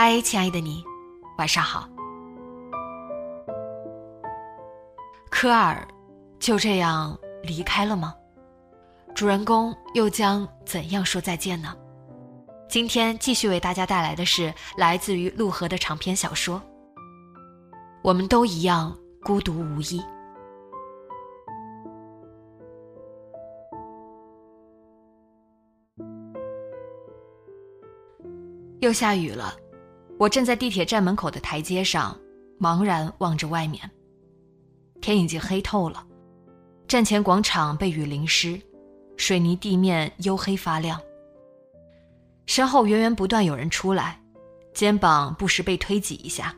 嗨，亲爱的你，晚上好。科尔就这样离开了吗？主人公又将怎样说再见呢？今天继续为大家带来的是来自于陆河的长篇小说《我们都一样孤独无依》。又下雨了。我站在地铁站门口的台阶上，茫然望着外面。天已经黑透了，站前广场被雨淋湿，水泥地面黝黑发亮。身后源源不断有人出来，肩膀不时被推挤一下。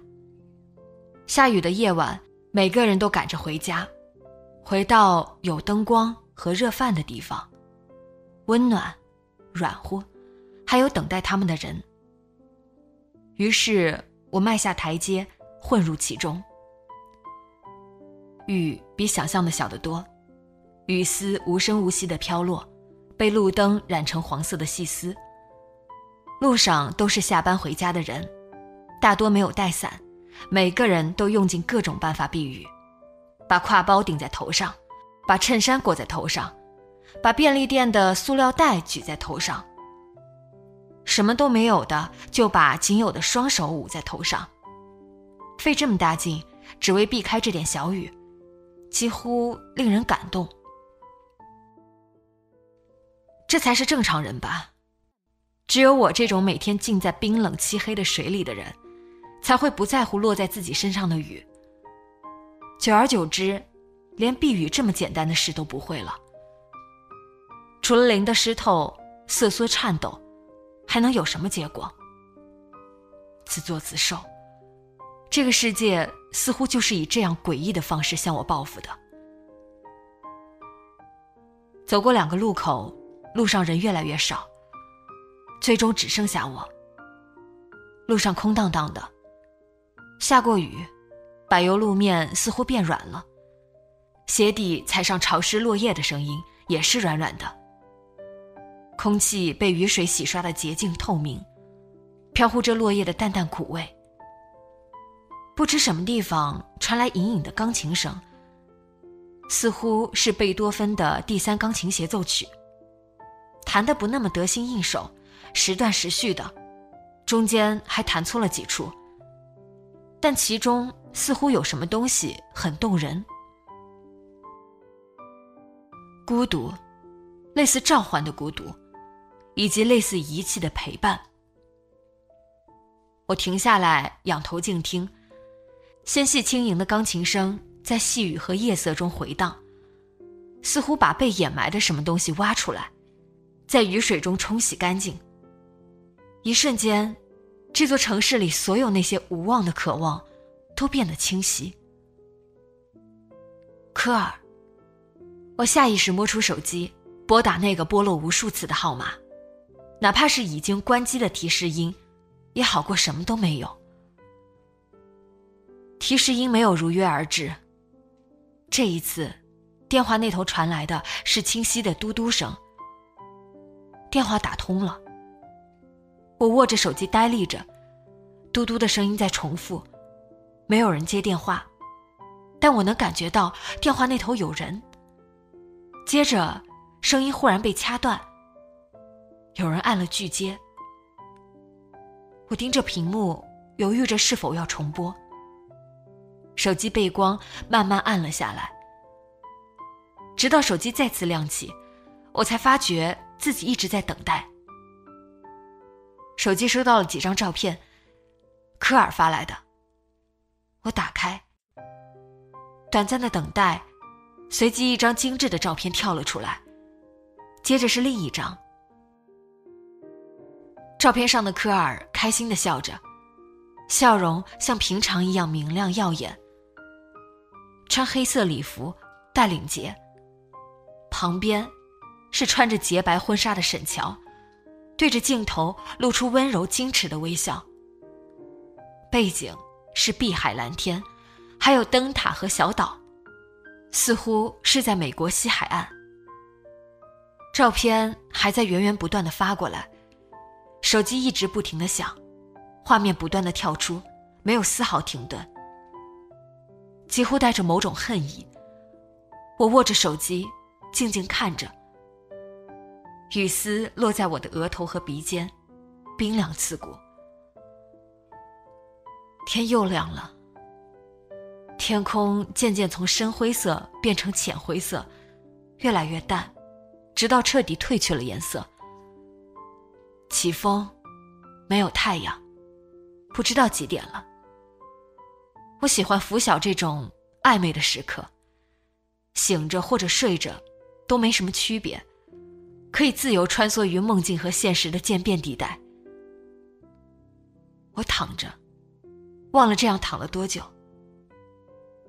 下雨的夜晚，每个人都赶着回家，回到有灯光和热饭的地方，温暖、软和，还有等待他们的人。于是我迈下台阶，混入其中。雨比想象的小得多，雨丝无声无息地飘落，被路灯染成黄色的细丝。路上都是下班回家的人，大多没有带伞，每个人都用尽各种办法避雨：把挎包顶在头上，把衬衫裹在头上，把便利店的塑料袋举在头上。什么都没有的，就把仅有的双手捂在头上，费这么大劲，只为避开这点小雨，几乎令人感动。这才是正常人吧？只有我这种每天浸在冰冷漆黑的水里的人，才会不在乎落在自己身上的雨。久而久之，连避雨这么简单的事都不会了。除了淋得湿透、瑟缩颤抖。还能有什么结果？自作自受。这个世界似乎就是以这样诡异的方式向我报复的。走过两个路口，路上人越来越少，最终只剩下我。路上空荡荡的，下过雨，柏油路面似乎变软了，鞋底踩上潮湿落叶的声音也是软软的。空气被雨水洗刷的洁净透明，飘忽着落叶的淡淡苦味。不知什么地方传来隐隐的钢琴声，似乎是贝多芬的第三钢琴协奏曲。弹得不那么得心应手，时断时续的，中间还弹错了几处。但其中似乎有什么东西很动人，孤独，类似召唤的孤独。以及类似遗弃的陪伴，我停下来，仰头静听，纤细轻盈的钢琴声在细雨和夜色中回荡，似乎把被掩埋的什么东西挖出来，在雨水中冲洗干净。一瞬间，这座城市里所有那些无望的渴望，都变得清晰。科尔，我下意识摸出手机，拨打那个拨落无数次的号码。哪怕是已经关机的提示音，也好过什么都没有。提示音没有如约而至。这一次，电话那头传来的是清晰的嘟嘟声。电话打通了。我握着手机呆立着，嘟嘟的声音在重复，没有人接电话，但我能感觉到电话那头有人。接着，声音忽然被掐断。有人按了拒接，我盯着屏幕，犹豫着是否要重播。手机背光慢慢暗了下来，直到手机再次亮起，我才发觉自己一直在等待。手机收到了几张照片，科尔发来的。我打开，短暂的等待，随即一张精致的照片跳了出来，接着是另一张。照片上的科尔开心的笑着，笑容像平常一样明亮耀眼。穿黑色礼服，带领结。旁边，是穿着洁白婚纱的沈乔，对着镜头露出温柔矜持的微笑。背景是碧海蓝天，还有灯塔和小岛，似乎是在美国西海岸。照片还在源源不断的发过来，手机一直不停的响，画面不断的跳出，没有丝毫停顿，几乎带着某种恨意。我握着手机。静静看着，雨丝落在我的额头和鼻尖，冰凉刺骨。天又亮了，天空渐渐从深灰色变成浅灰色，越来越淡，直到彻底褪去了颜色。起风，没有太阳，不知道几点了。我喜欢拂晓这种暧昧的时刻，醒着或者睡着。都没什么区别，可以自由穿梭于梦境和现实的渐变地带。我躺着，忘了这样躺了多久。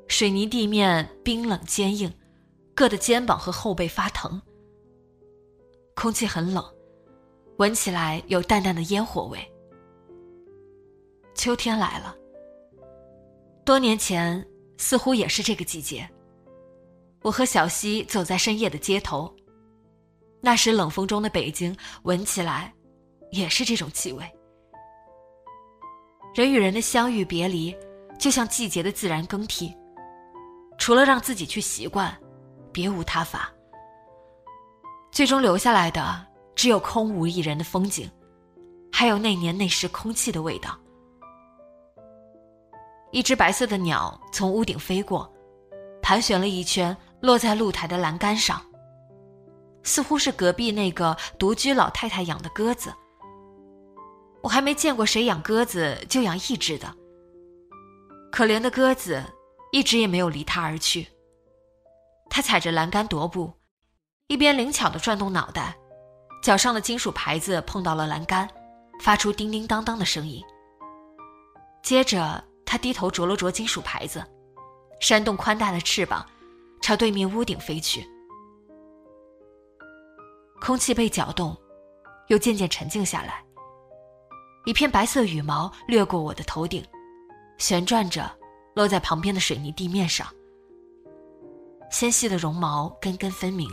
水泥地面冰冷坚硬，硌得肩膀和后背发疼。空气很冷，闻起来有淡淡的烟火味。秋天来了，多年前似乎也是这个季节。我和小溪走在深夜的街头，那时冷风中的北京闻起来也是这种气味。人与人的相遇别离，就像季节的自然更替，除了让自己去习惯，别无他法。最终留下来的只有空无一人的风景，还有那年那时空气的味道。一只白色的鸟从屋顶飞过，盘旋了一圈。落在露台的栏杆上，似乎是隔壁那个独居老太太养的鸽子。我还没见过谁养鸽子就养一只的。可怜的鸽子，一直也没有离他而去。他踩着栏杆踱步，一边灵巧地转动脑袋，脚上的金属牌子碰到了栏杆，发出叮叮当当的声音。接着，他低头啄了啄金属牌子，扇动宽大的翅膀。朝对面屋顶飞去，空气被搅动，又渐渐沉静下来。一片白色羽毛掠过我的头顶，旋转着落在旁边的水泥地面上。纤细的绒毛根根分明，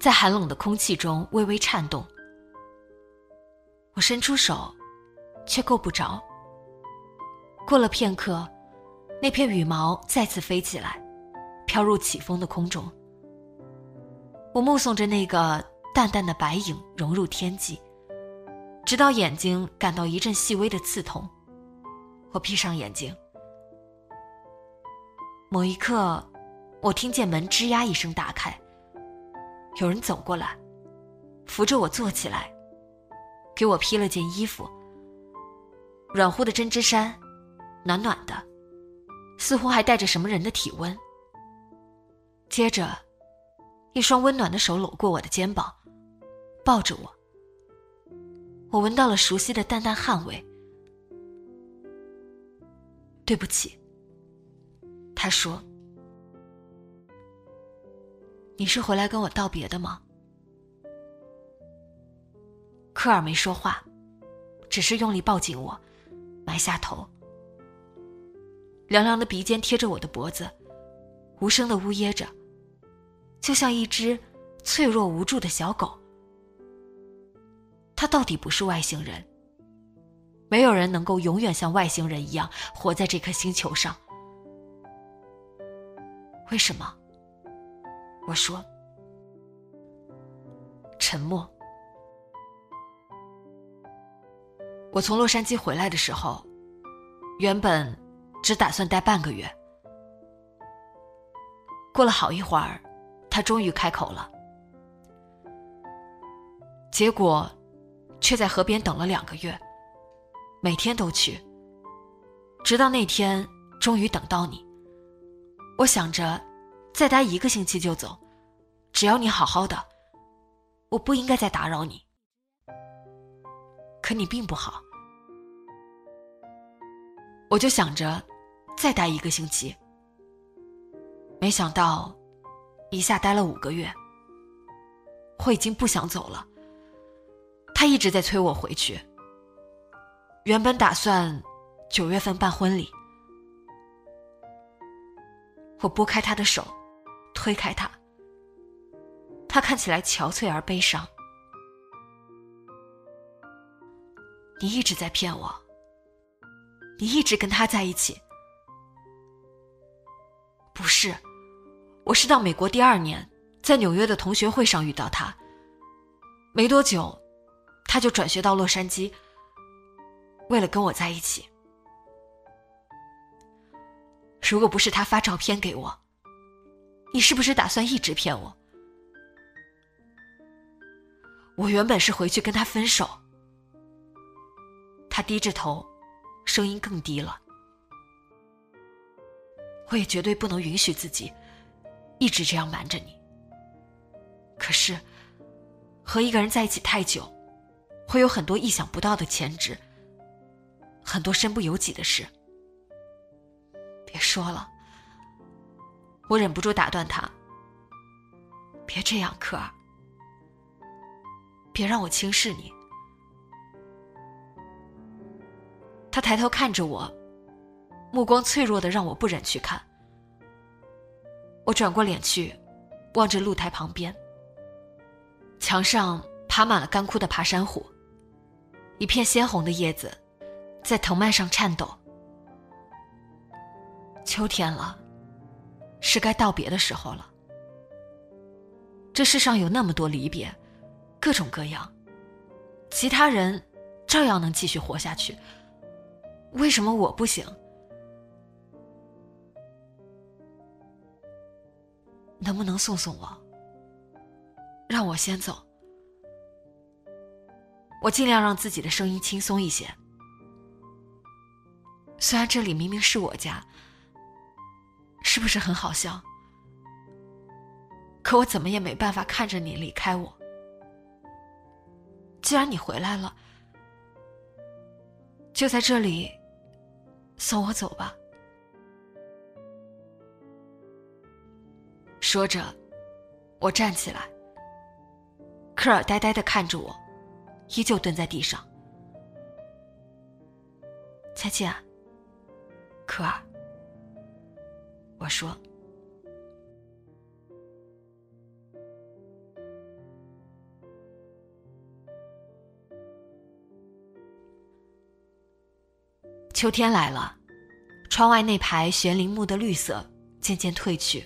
在寒冷的空气中微微颤动。我伸出手，却够不着。过了片刻，那片羽毛再次飞起来。飘入起风的空中，我目送着那个淡淡的白影融入天际，直到眼睛感到一阵细微的刺痛。我闭上眼睛。某一刻，我听见门吱呀一声打开，有人走过来，扶着我坐起来，给我披了件衣服。软乎的针织衫，暖暖的，似乎还带着什么人的体温。接着，一双温暖的手搂过我的肩膀，抱着我。我闻到了熟悉的淡淡汗味。对不起，他说：“你是回来跟我道别的吗？”科尔没说话，只是用力抱紧我，埋下头。凉凉的鼻尖贴着我的脖子，无声的呜咽着。就像一只脆弱无助的小狗，他到底不是外星人。没有人能够永远像外星人一样活在这颗星球上。为什么？我说。沉默。我从洛杉矶回来的时候，原本只打算待半个月。过了好一会儿。他终于开口了。结果，却在河边等了两个月，每天都去，直到那天终于等到你。我想着，再待一个星期就走，只要你好好的，我不应该再打扰你。可你并不好，我就想着再待一个星期，没想到一下待了五个月，我已经不想走了。他一直在催我回去。原本打算九月份办婚礼，我拨开他的手，推开他。他看起来憔悴而悲伤。你一直在骗我。你一直跟他在一起。不是，我是到美国第二年，在纽约的同学会上遇到他。没多久。他就转学到洛杉矶，为了跟我在一起。如果不是他发照片给我，你是不是打算一直骗我？我原本是回去跟他分手。他低着头，声音更低了。我也绝对不能允许自己一直这样瞒着你。可是，和一个人在一起太久。会有很多意想不到的前值，很多身不由己的事。别说了，我忍不住打断他。别这样，可儿，别让我轻视你。他抬头看着我，目光脆弱的让我不忍去看。我转过脸去，望着露台旁边，墙上爬满了干枯的爬山虎。一片鲜红的叶子，在藤蔓上颤抖。秋天了，是该道别的时候了。这世上有那么多离别，各种各样，其他人照样能继续活下去，为什么我不行？能不能送送我，让我先走？我尽量让自己的声音轻松一些。虽然这里明明是我家，是不是很好笑？可我怎么也没办法看着你离开我。既然你回来了，就在这里送我走吧。说着，我站起来。科尔呆呆的看着我。依旧蹲在地上。再见，科尔。我说。秋天来了，窗外那排悬铃木的绿色渐渐褪去，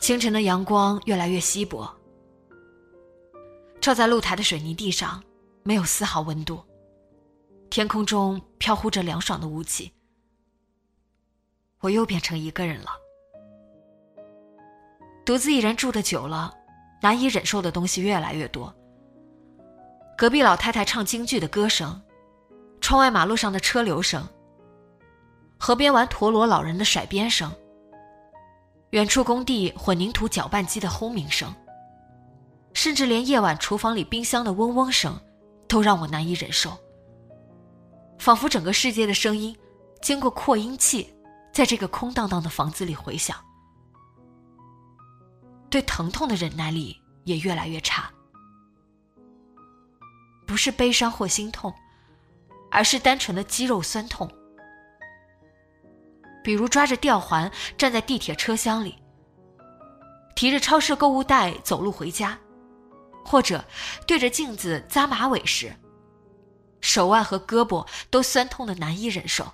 清晨的阳光越来越稀薄。照在露台的水泥地上，没有丝毫温度。天空中飘忽着凉爽的雾气。我又变成一个人了。独自一人住的久了，难以忍受的东西越来越多。隔壁老太太唱京剧的歌声，窗外马路上的车流声，河边玩陀螺老人的甩鞭声，远处工地混凝土搅拌机的轰鸣声。甚至连夜晚厨房里冰箱的嗡嗡声，都让我难以忍受。仿佛整个世界的声音，经过扩音器，在这个空荡荡的房子里回响。对疼痛的忍耐力也越来越差。不是悲伤或心痛，而是单纯的肌肉酸痛。比如抓着吊环站在地铁车厢里，提着超市购物袋走路回家。或者对着镜子扎马尾时，手腕和胳膊都酸痛的难以忍受。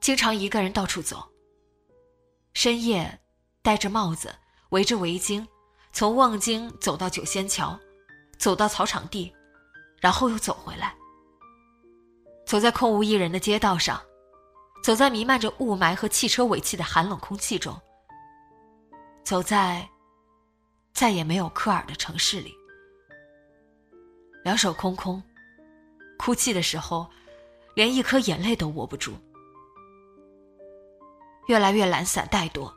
经常一个人到处走。深夜，戴着帽子，围着围巾，从望京走到九仙桥，走到草场地，然后又走回来。走在空无一人的街道上，走在弥漫着雾霾和汽车尾气的寒冷空气中，走在再也没有科尔的城市里，两手空空，哭泣的时候，连一颗眼泪都握不住，越来越懒散怠惰，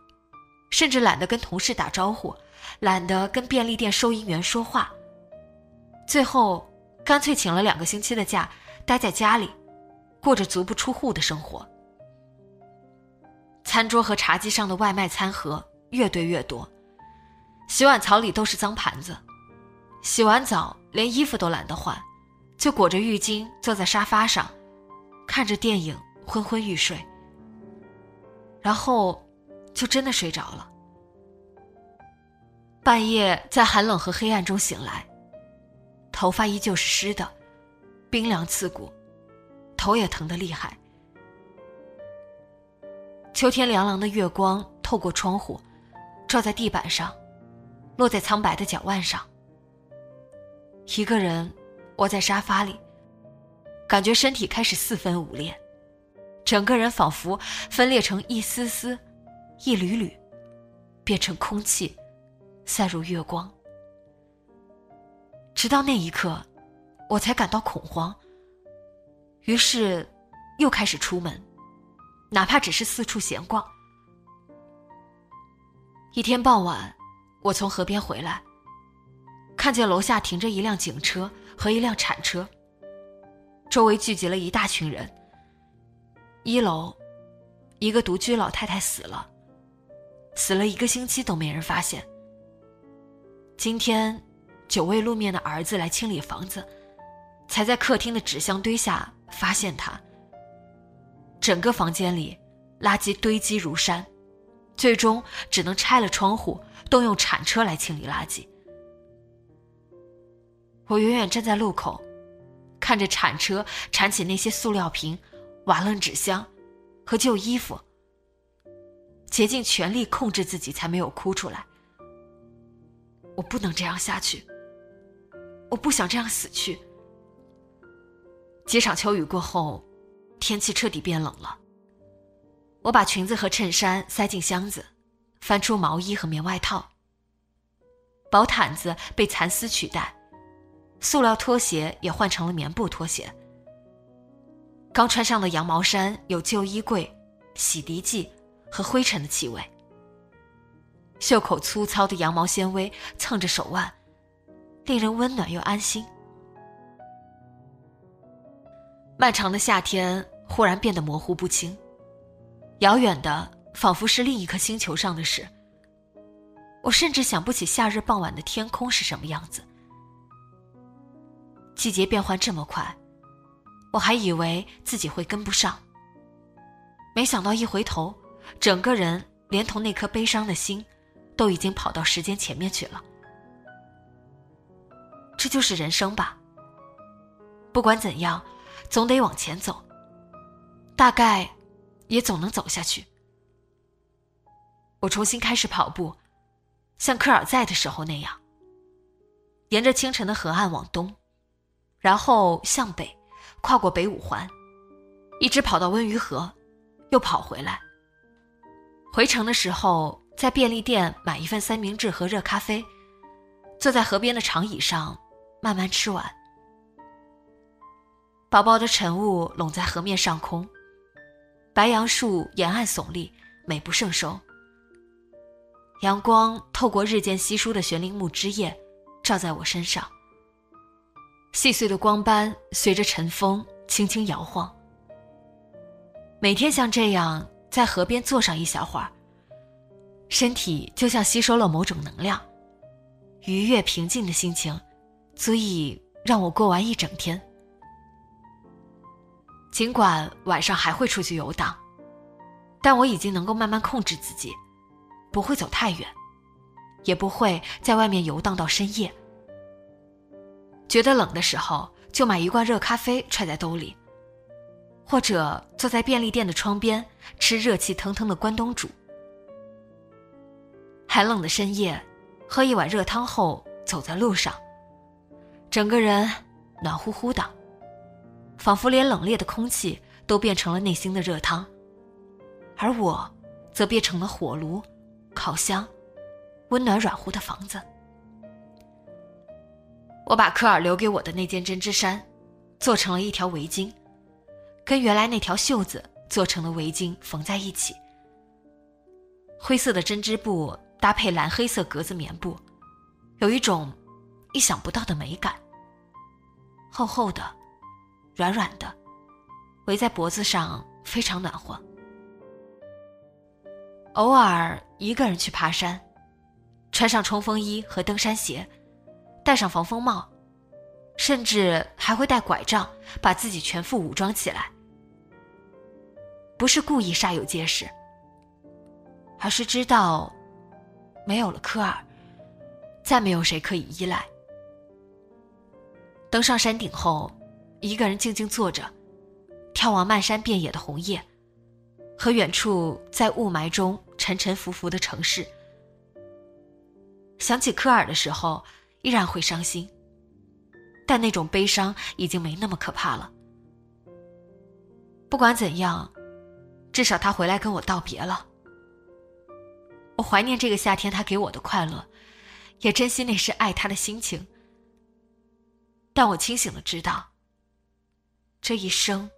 甚至懒得跟同事打招呼，懒得跟便利店收银员说话，最后干脆请了两个星期的假，待在家里，过着足不出户的生活。餐桌和茶几上的外卖餐盒越堆越多，洗碗槽里都是脏盘子。洗完澡连衣服都懒得换，就裹着浴巾坐在沙发上，看着电影昏昏欲睡。然后就真的睡着了。半夜在寒冷和黑暗中醒来，头发依旧是湿的，冰凉刺骨，头也疼得厉害。秋天凉凉的月光透过窗户，照在地板上，落在苍白的脚腕上。一个人窝在沙发里，感觉身体开始四分五裂，整个人仿佛分裂成一丝丝、一缕缕，变成空气，散入月光。直到那一刻，我才感到恐慌。于是，又开始出门。哪怕只是四处闲逛。一天傍晚，我从河边回来，看见楼下停着一辆警车和一辆铲车，周围聚集了一大群人。一楼，一个独居老太太死了，死了一个星期都没人发现。今天，久未露面的儿子来清理房子，才在客厅的纸箱堆下发现他。整个房间里，垃圾堆积如山，最终只能拆了窗户，动用铲车来清理垃圾。我远远站在路口，看着铲车铲起那些塑料瓶、瓦楞纸箱和旧衣服，竭尽全力控制自己，才没有哭出来。我不能这样下去，我不想这样死去。几场秋雨过后。天气彻底变冷了。我把裙子和衬衫塞进箱子，翻出毛衣和棉外套。薄毯子被蚕丝取代，塑料拖鞋也换成了棉布拖鞋。刚穿上的羊毛衫有旧衣柜、洗涤剂和灰尘的气味。袖口粗糙的羊毛纤维蹭着手腕，令人温暖又安心。漫长的夏天。忽然变得模糊不清，遥远的仿佛是另一颗星球上的事。我甚至想不起夏日傍晚的天空是什么样子。季节变换这么快，我还以为自己会跟不上，没想到一回头，整个人连同那颗悲伤的心，都已经跑到时间前面去了。这就是人生吧。不管怎样，总得往前走。大概，也总能走下去。我重新开始跑步，像科尔在的时候那样，沿着清晨的河岸往东，然后向北，跨过北五环，一直跑到温榆河，又跑回来。回城的时候，在便利店买一份三明治和热咖啡，坐在河边的长椅上，慢慢吃完。薄薄的晨雾笼在河面上空。白杨树沿岸耸立，美不胜收。阳光透过日渐稀疏的悬铃木枝叶，照在我身上。细碎的光斑随着晨风轻轻摇晃。每天像这样在河边坐上一小会儿，身体就像吸收了某种能量，愉悦平静的心情，足以让我过完一整天。尽管晚上还会出去游荡，但我已经能够慢慢控制自己，不会走太远，也不会在外面游荡到深夜。觉得冷的时候，就买一罐热咖啡揣在兜里，或者坐在便利店的窗边吃热气腾腾的关东煮。寒冷的深夜，喝一碗热汤后走在路上，整个人暖乎乎的。仿佛连冷冽的空气都变成了内心的热汤，而我，则变成了火炉、烤箱，温暖软乎的房子。我把科尔留给我的那件针织衫，做成了一条围巾，跟原来那条袖子做成的围巾缝在一起。灰色的针织布搭配蓝黑色格子棉布，有一种意想不到的美感。厚厚的，软软的，围在脖子上非常暖和。偶尔一个人去爬山，穿上冲锋衣和登山鞋，戴上防风帽，甚至还会带拐杖，把自己全副武装起来。不是故意煞有介事，而是知道，没有了科尔，再没有谁可以依赖。登上山顶后，一个人静静坐着，眺望漫山遍野的红叶。和远处在雾霾中沉沉浮浮的城市，想起科尔的时候，依然会伤心。但那种悲伤已经没那么可怕了。不管怎样，至少他回来跟我道别了。我怀念这个夏天他给我的快乐，也珍惜那时爱他的心情。但我清醒的知道，这一生。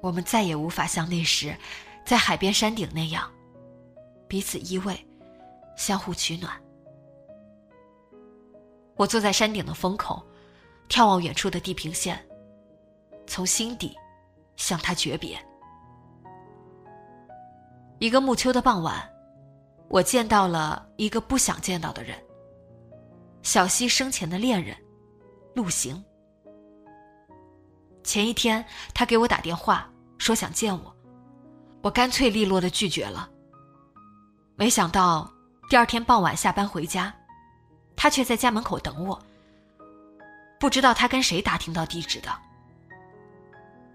我们再也无法像那时，在海边山顶那样，彼此依偎，相互取暖。我坐在山顶的风口，眺望远处的地平线，从心底向他诀别。一个暮秋的傍晚，我见到了一个不想见到的人——小溪生前的恋人，陆行。前一天，他给我打电话说想见我，我干脆利落的拒绝了。没想到第二天傍晚下班回家，他却在家门口等我。不知道他跟谁打听到地址的。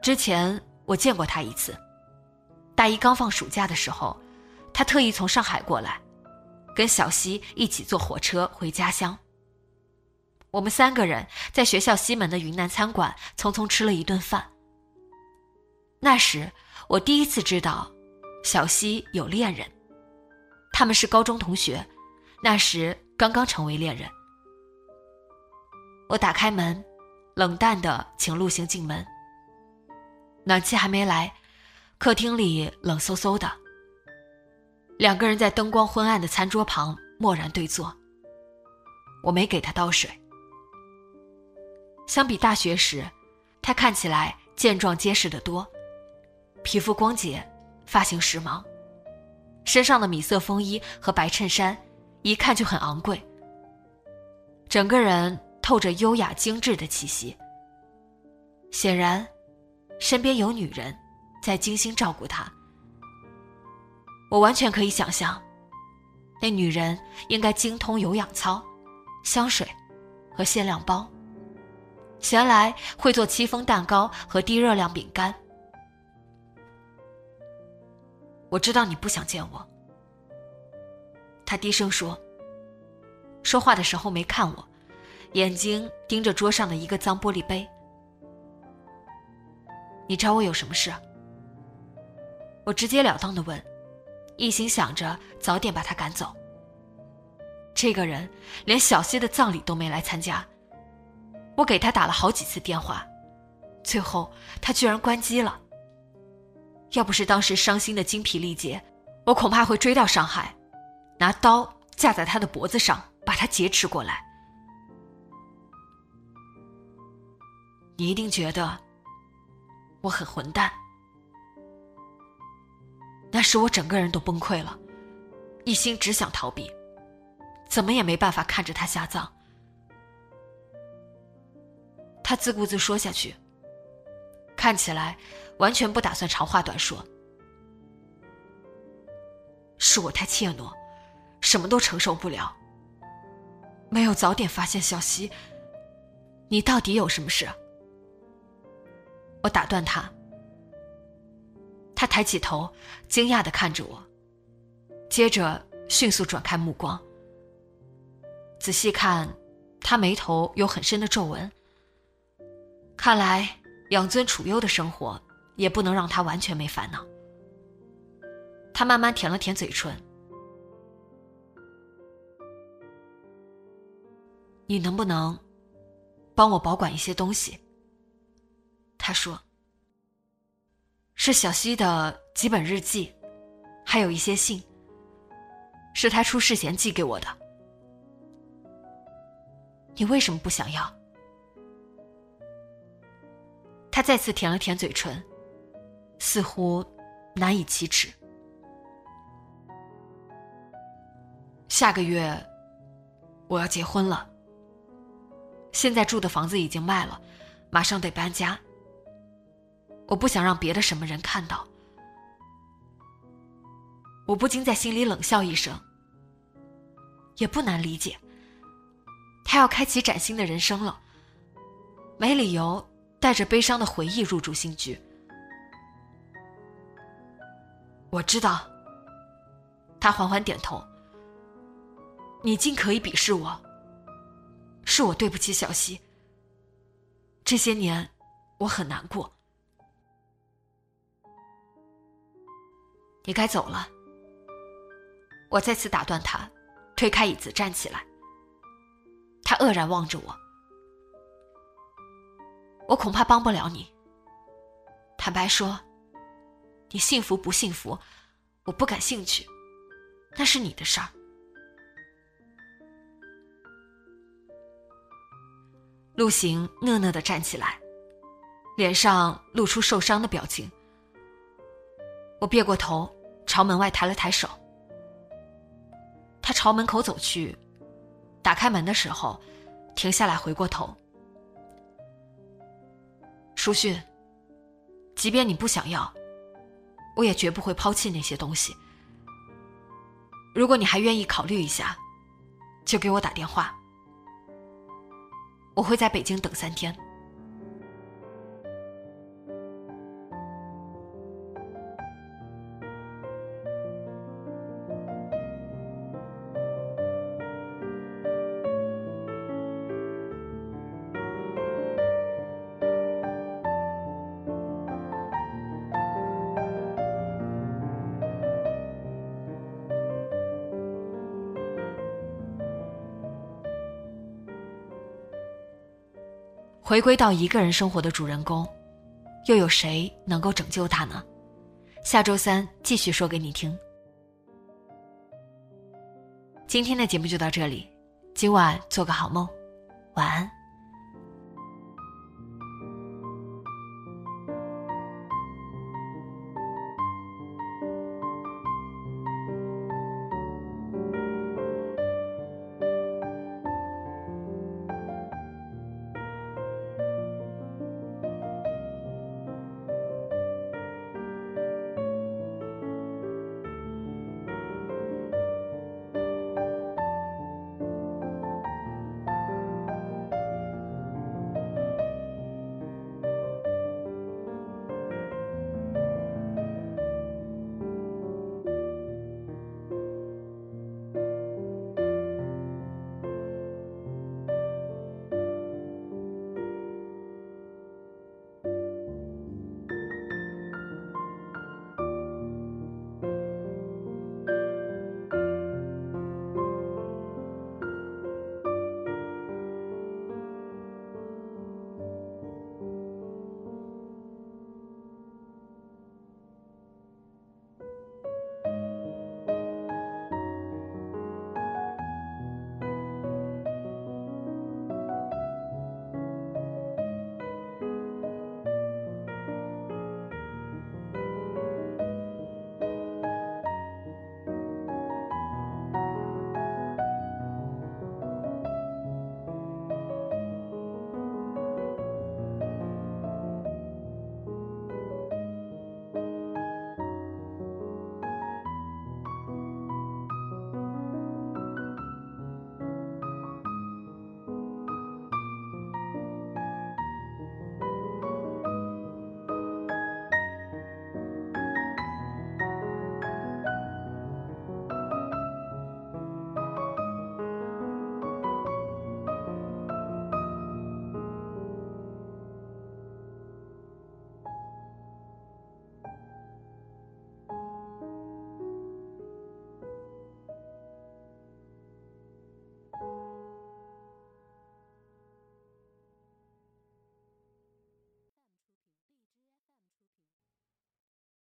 之前我见过他一次，大一刚放暑假的时候，他特意从上海过来，跟小西一起坐火车回家乡。我们三个人在学校西门的云南餐馆匆匆吃了一顿饭。那时我第一次知道，小西有恋人，他们是高中同学，那时刚刚成为恋人。我打开门，冷淡的请陆行进门。暖气还没来，客厅里冷飕飕的。两个人在灯光昏暗的餐桌旁默然对坐。我没给他倒水。相比大学时，他看起来健壮结实的多，皮肤光洁，发型时髦，身上的米色风衣和白衬衫一看就很昂贵，整个人透着优雅精致的气息。显然，身边有女人在精心照顾他。我完全可以想象，那女人应该精通有氧操、香水和限量包。闲来会做戚风蛋糕和低热量饼干。我知道你不想见我，他低声说。说话的时候没看我，眼睛盯着桌上的一个脏玻璃杯。你找我有什么事？我直截了当的问，一心想着早点把他赶走。这个人连小溪的葬礼都没来参加。我给他打了好几次电话，最后他居然关机了。要不是当时伤心的精疲力竭，我恐怕会追到上海，拿刀架在他的脖子上，把他劫持过来。你一定觉得我很混蛋，那时我整个人都崩溃了，一心只想逃避，怎么也没办法看着他下葬。他自顾自说下去，看起来完全不打算长话短说。是我太怯懦，什么都承受不了。没有早点发现小溪，你到底有什么事？我打断他。他抬起头，惊讶的看着我，接着迅速转开目光。仔细看，他眉头有很深的皱纹。看来养尊处优的生活也不能让他完全没烦恼。他慢慢舔了舔嘴唇。你能不能帮我保管一些东西？他说：“是小溪的几本日记，还有一些信，是他出事前寄给我的。你为什么不想要？”他再次舔了舔嘴唇，似乎难以启齿。下个月我要结婚了。现在住的房子已经卖了，马上得搬家。我不想让别的什么人看到。我不禁在心里冷笑一声。也不难理解，他要开启崭新的人生了，没理由带着悲伤的回忆入住新居。我知道。他缓缓点头。你尽可以鄙视我。是我对不起小溪。这些年，我很难过。你该走了。我再次打断他，推开椅子站起来。他愕然望着我。我恐怕帮不了你。坦白说，你幸福不幸福，我不感兴趣，那是你的事儿。陆行讷讷的站起来，脸上露出受伤的表情。我别过头，朝门外抬了抬手。他朝门口走去，打开门的时候，停下来，回过头。书训，即便你不想要，我也绝不会抛弃那些东西。如果你还愿意考虑一下，就给我打电话。我会在北京等三天。回归到一个人生活的主人公，又有谁能够拯救他呢？下周三继续说给你听。今天的节目就到这里，今晚做个好梦，晚安。